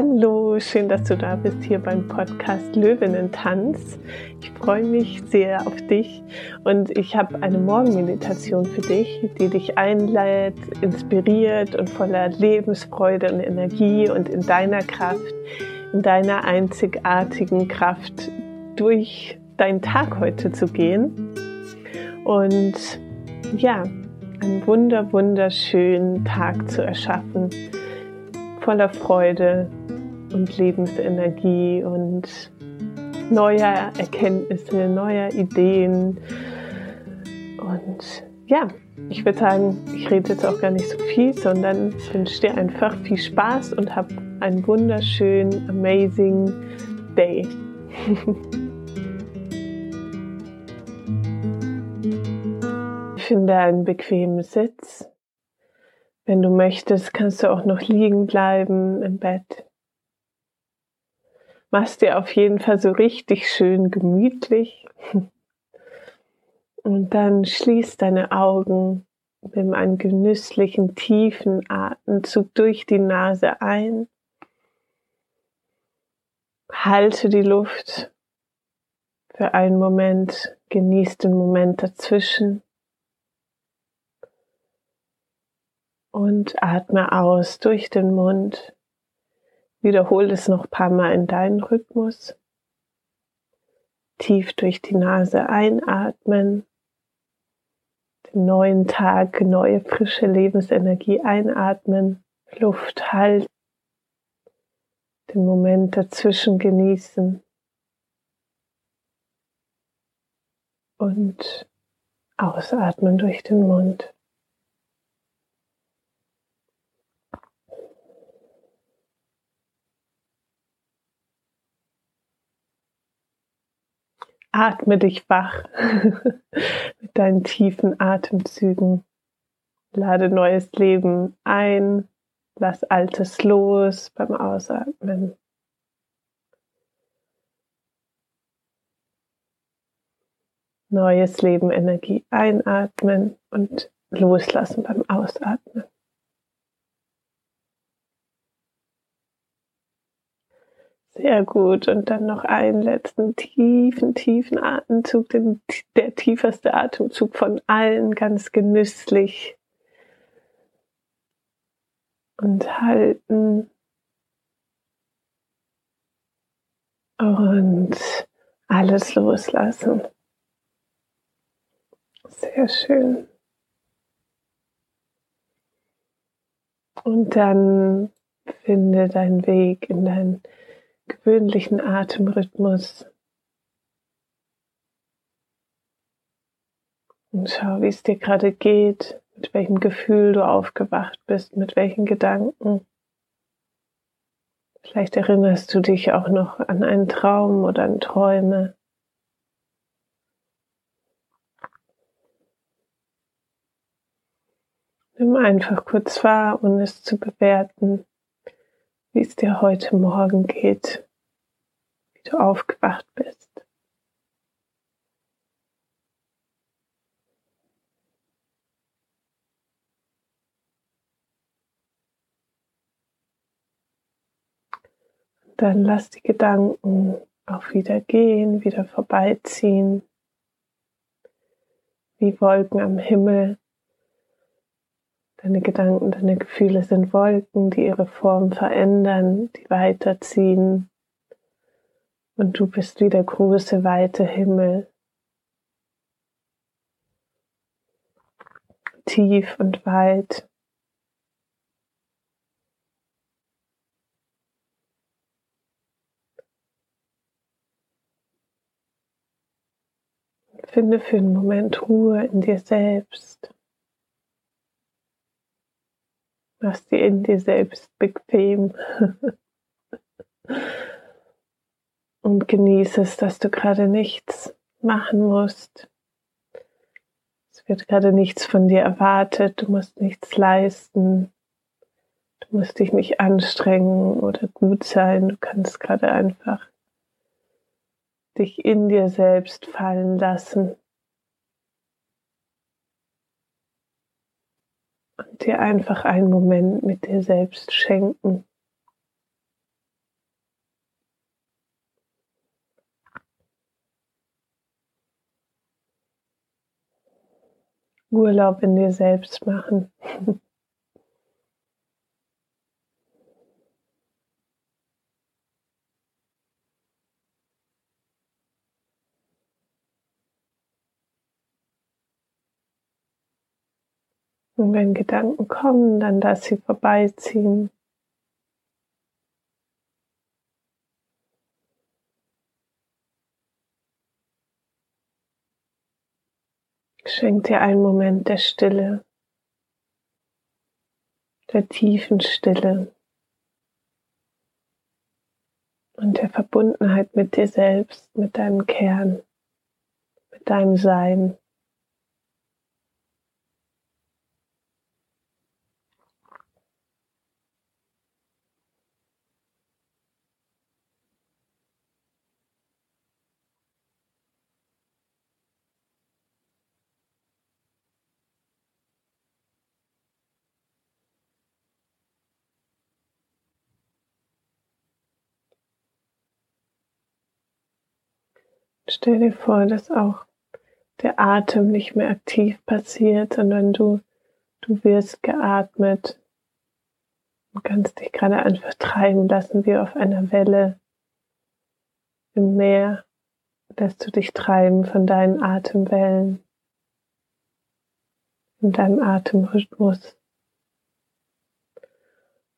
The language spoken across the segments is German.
Hallo, schön, dass du da bist hier beim Podcast Löwinnen-Tanz. Ich freue mich sehr auf dich und ich habe eine Morgenmeditation für dich, die dich einlädt, inspiriert und voller Lebensfreude und Energie und in deiner Kraft, in deiner einzigartigen Kraft durch deinen Tag heute zu gehen. Und ja, einen wunder, wunderschönen Tag zu erschaffen voller Freude und Lebensenergie und neuer Erkenntnisse, neuer Ideen. Und ja, ich würde sagen, ich rede jetzt auch gar nicht so viel, sondern wünsche dir einfach viel Spaß und hab einen wunderschönen, amazing Day. Finde einen bequemen Sitz wenn du möchtest, kannst du auch noch liegen bleiben im Bett. Machst dir auf jeden Fall so richtig schön gemütlich. Und dann schließ deine Augen, nimm einen genüsslichen, tiefen Atemzug durch die Nase ein. Halte die Luft für einen Moment, genieß den Moment dazwischen. und atme aus durch den Mund. Wiederhole es noch ein paar Mal in deinen Rhythmus. Tief durch die Nase einatmen. Den neuen Tag, neue frische Lebensenergie einatmen. Luft halten. Den Moment dazwischen genießen. Und ausatmen durch den Mund. Atme dich wach mit deinen tiefen Atemzügen. Lade neues Leben ein. Lass Altes los beim Ausatmen. Neues Leben, Energie einatmen und loslassen beim Ausatmen. Sehr gut. Und dann noch einen letzten tiefen, tiefen Atemzug, den, der tiefste Atemzug von allen, ganz genüsslich. Und halten. Und alles loslassen. Sehr schön. Und dann finde deinen Weg in dein gewöhnlichen Atemrhythmus. Und schau, wie es dir gerade geht, mit welchem Gefühl du aufgewacht bist, mit welchen Gedanken. Vielleicht erinnerst du dich auch noch an einen Traum oder an Träume. Nimm einfach kurz wahr, ohne es zu bewerten wie es dir heute Morgen geht, wie du aufgewacht bist. Dann lass die Gedanken auch wieder gehen, wieder vorbeiziehen, wie Wolken am Himmel Deine Gedanken, deine Gefühle sind Wolken, die ihre Form verändern, die weiterziehen. Und du bist wie der große, weite Himmel. Tief und weit. Finde für einen Moment Ruhe in dir selbst. Mach dir in dir selbst bequem. Und genieße es, dass du gerade nichts machen musst. Es wird gerade nichts von dir erwartet. Du musst nichts leisten. Du musst dich nicht anstrengen oder gut sein. Du kannst gerade einfach dich in dir selbst fallen lassen. und dir einfach einen Moment mit dir selbst schenken. Urlaub in dir selbst machen. Und wenn Gedanken kommen, dann lass sie vorbeiziehen. Schenk dir einen Moment der Stille, der tiefen Stille und der Verbundenheit mit dir selbst, mit deinem Kern, mit deinem Sein. Stell dir vor, dass auch der Atem nicht mehr aktiv passiert, sondern du, du wirst geatmet und kannst dich gerade einfach treiben lassen wie auf einer Welle im Meer. Lässt du dich treiben von deinen Atemwellen, in deinem Atemrhythmus.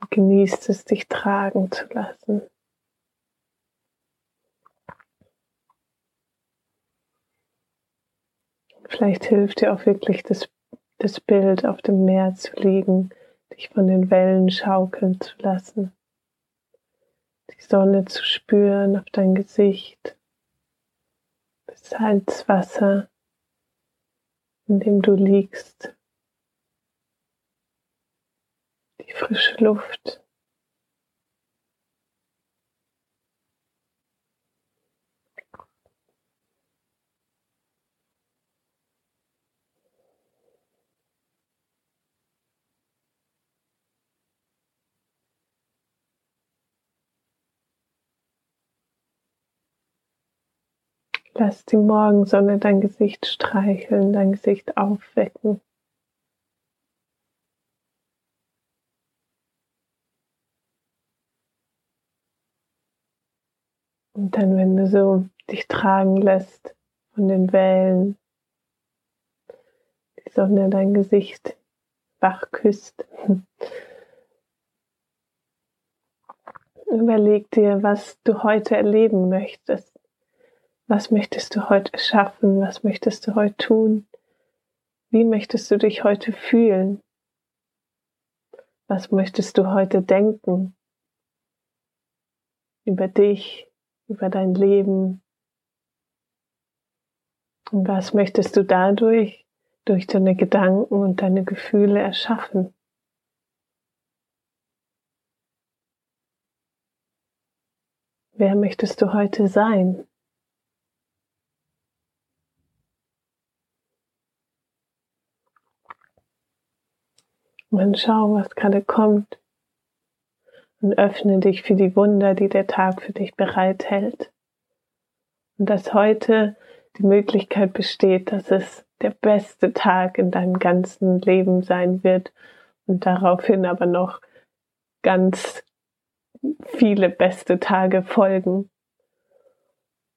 Und genießt es, dich tragen zu lassen. Vielleicht hilft dir auch wirklich das, das Bild auf dem Meer zu liegen, dich von den Wellen schaukeln zu lassen, die Sonne zu spüren auf dein Gesicht, das Salzwasser, in dem du liegst, die frische Luft. Lass die Morgensonne dein Gesicht streicheln, dein Gesicht aufwecken. Und dann, wenn du so dich tragen lässt von den Wellen, die Sonne dein Gesicht wach küsst, überleg dir, was du heute erleben möchtest. Was möchtest du heute schaffen? Was möchtest du heute tun? Wie möchtest du dich heute fühlen? Was möchtest du heute denken? Über dich, über dein Leben? Und was möchtest du dadurch, durch deine Gedanken und deine Gefühle erschaffen? Wer möchtest du heute sein? Und dann schau, was gerade kommt. Und öffne dich für die Wunder, die der Tag für dich bereithält. Und dass heute die Möglichkeit besteht, dass es der beste Tag in deinem ganzen Leben sein wird und daraufhin aber noch ganz viele beste Tage folgen.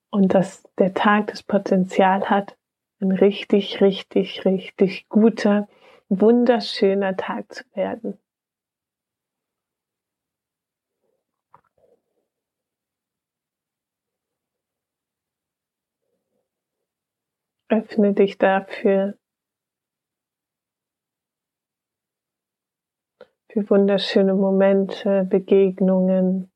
Und dass der Tag das Potenzial hat, ein richtig, richtig, richtig guter wunderschöner Tag zu werden. Öffne dich dafür, für wunderschöne Momente, Begegnungen,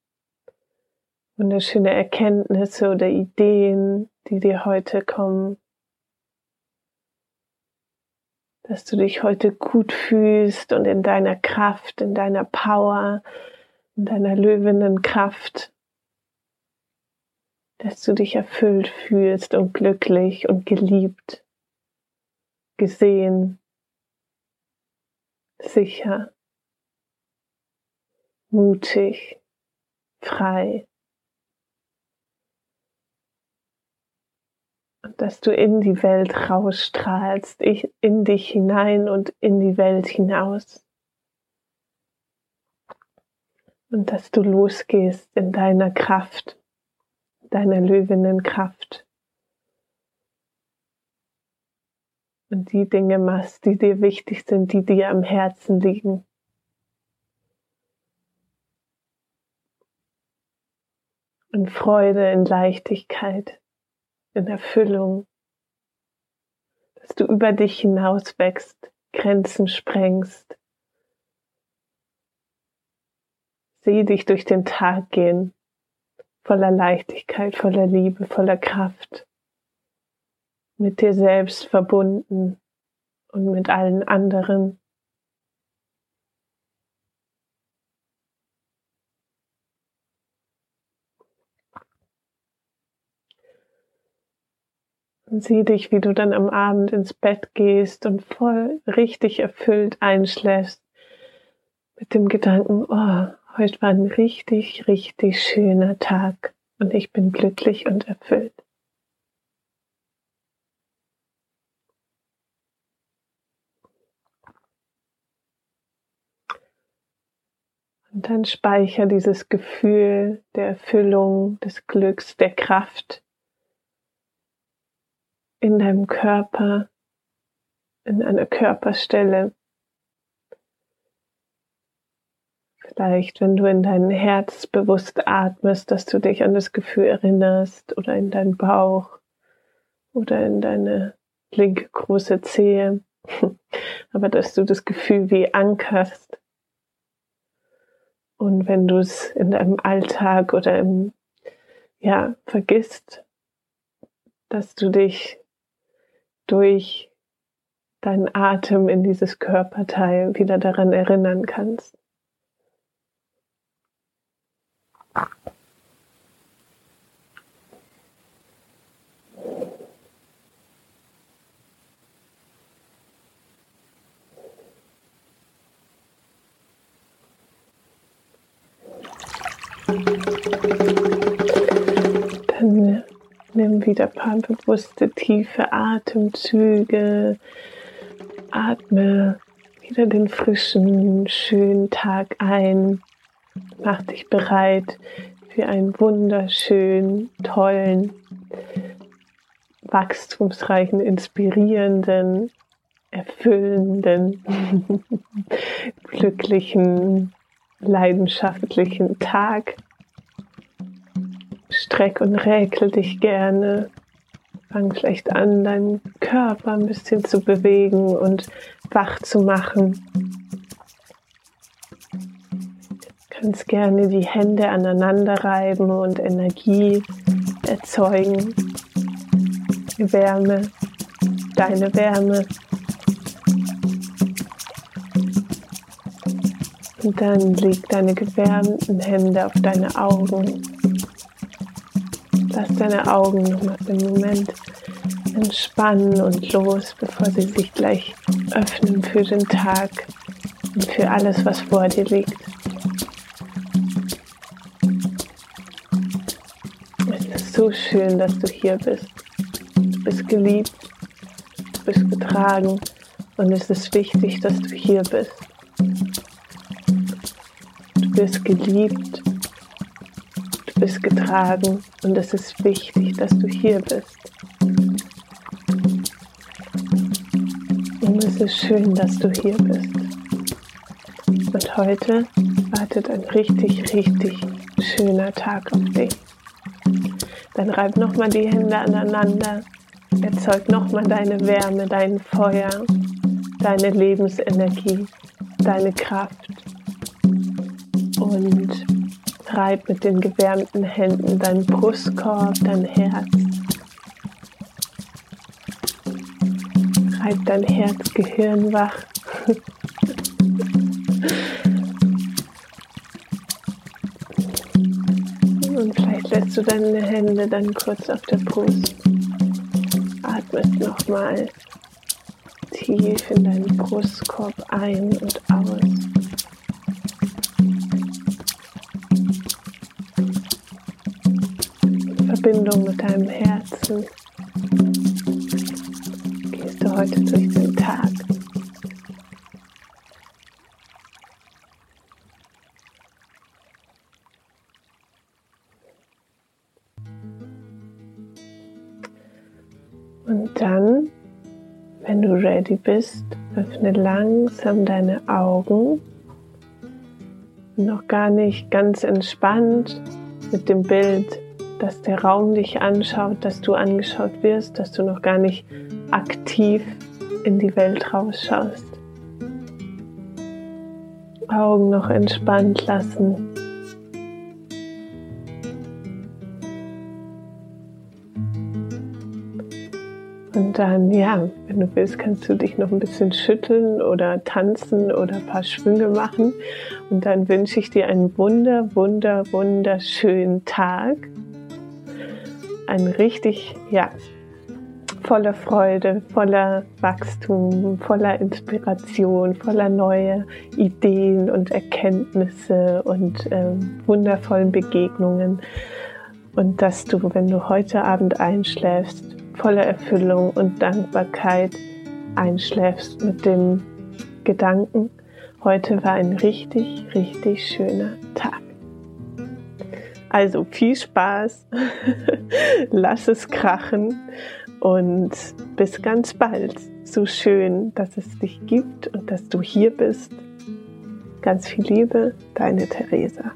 wunderschöne Erkenntnisse oder Ideen, die dir heute kommen. Dass du dich heute gut fühlst und in deiner Kraft, in deiner Power, in deiner löwenden Kraft, dass du dich erfüllt fühlst und glücklich und geliebt, gesehen, sicher, mutig, frei. Dass du in die Welt rausstrahlst, in dich hinein und in die Welt hinaus. Und dass du losgehst in deiner Kraft, deiner löwinnen Kraft. Und die Dinge machst, die dir wichtig sind, die dir am Herzen liegen. In Freude, in Leichtigkeit in Erfüllung, dass du über dich hinaus wächst, Grenzen sprengst. Sieh dich durch den Tag gehen, voller Leichtigkeit, voller Liebe, voller Kraft, mit dir selbst verbunden und mit allen anderen. Und sieh dich, wie du dann am Abend ins Bett gehst und voll richtig erfüllt einschläfst mit dem Gedanken, oh, heute war ein richtig, richtig schöner Tag und ich bin glücklich und erfüllt. Und dann speicher dieses Gefühl der Erfüllung, des Glücks, der Kraft in deinem Körper, in einer Körperstelle. Vielleicht, wenn du in dein Herz bewusst atmest, dass du dich an das Gefühl erinnerst oder in deinen Bauch oder in deine linke große Zehe, aber dass du das Gefühl wie ankerst. Und wenn du es in deinem Alltag oder im, ja, vergisst, dass du dich durch deinen Atem in dieses Körperteil wieder daran erinnern kannst. Dann Nimm wieder ein paar bewusste, tiefe Atemzüge. Atme wieder den frischen, schönen Tag ein. Mach dich bereit für einen wunderschönen, tollen, wachstumsreichen, inspirierenden, erfüllenden, glücklichen, leidenschaftlichen Tag streck und räkel dich gerne. Fang vielleicht an, deinen Körper ein bisschen zu bewegen und wach zu machen. Du kannst gerne die Hände aneinander reiben und Energie erzeugen. Wärme, deine Wärme. Und dann leg deine gewärmten Hände auf deine Augen. Lass deine Augen nochmal für einen Moment entspannen und los, bevor sie sich gleich öffnen für den Tag und für alles, was vor dir liegt. Es ist so schön, dass du hier bist. Du bist geliebt, du bist getragen und es ist wichtig, dass du hier bist. Du bist geliebt bist getragen und es ist wichtig, dass du hier bist. Und es ist schön, dass du hier bist. Und heute wartet ein richtig, richtig schöner Tag auf dich. Dann reib nochmal die Hände aneinander, erzeug nochmal deine Wärme, dein Feuer, deine Lebensenergie, deine Kraft. Und Reib mit den gewärmten Händen deinen Brustkorb, dein Herz. Reib dein Herzgehirn wach. Und vielleicht lässt du deine Hände dann kurz auf der Brust. Atmest nochmal tief in deinen Brustkorb ein und aus. Verbindung mit deinem Herzen. du heute durch den Tag? Und dann, wenn du ready bist, öffne langsam deine Augen. Noch gar nicht ganz entspannt mit dem Bild, dass der Raum dich anschaut, dass du angeschaut wirst, dass du noch gar nicht aktiv in die Welt rausschaust. Augen noch entspannt lassen. Und dann, ja, wenn du willst, kannst du dich noch ein bisschen schütteln oder tanzen oder ein paar Schwünge machen. Und dann wünsche ich dir einen wunder, wunder, wunderschönen Tag. Ein richtig, ja, voller Freude, voller Wachstum, voller Inspiration, voller neue Ideen und Erkenntnisse und äh, wundervollen Begegnungen. Und dass du, wenn du heute Abend einschläfst, voller Erfüllung und Dankbarkeit einschläfst mit dem Gedanken, heute war ein richtig, richtig schöner Tag. Also viel Spaß, lass es krachen und bis ganz bald. So schön, dass es dich gibt und dass du hier bist. Ganz viel Liebe, deine Theresa.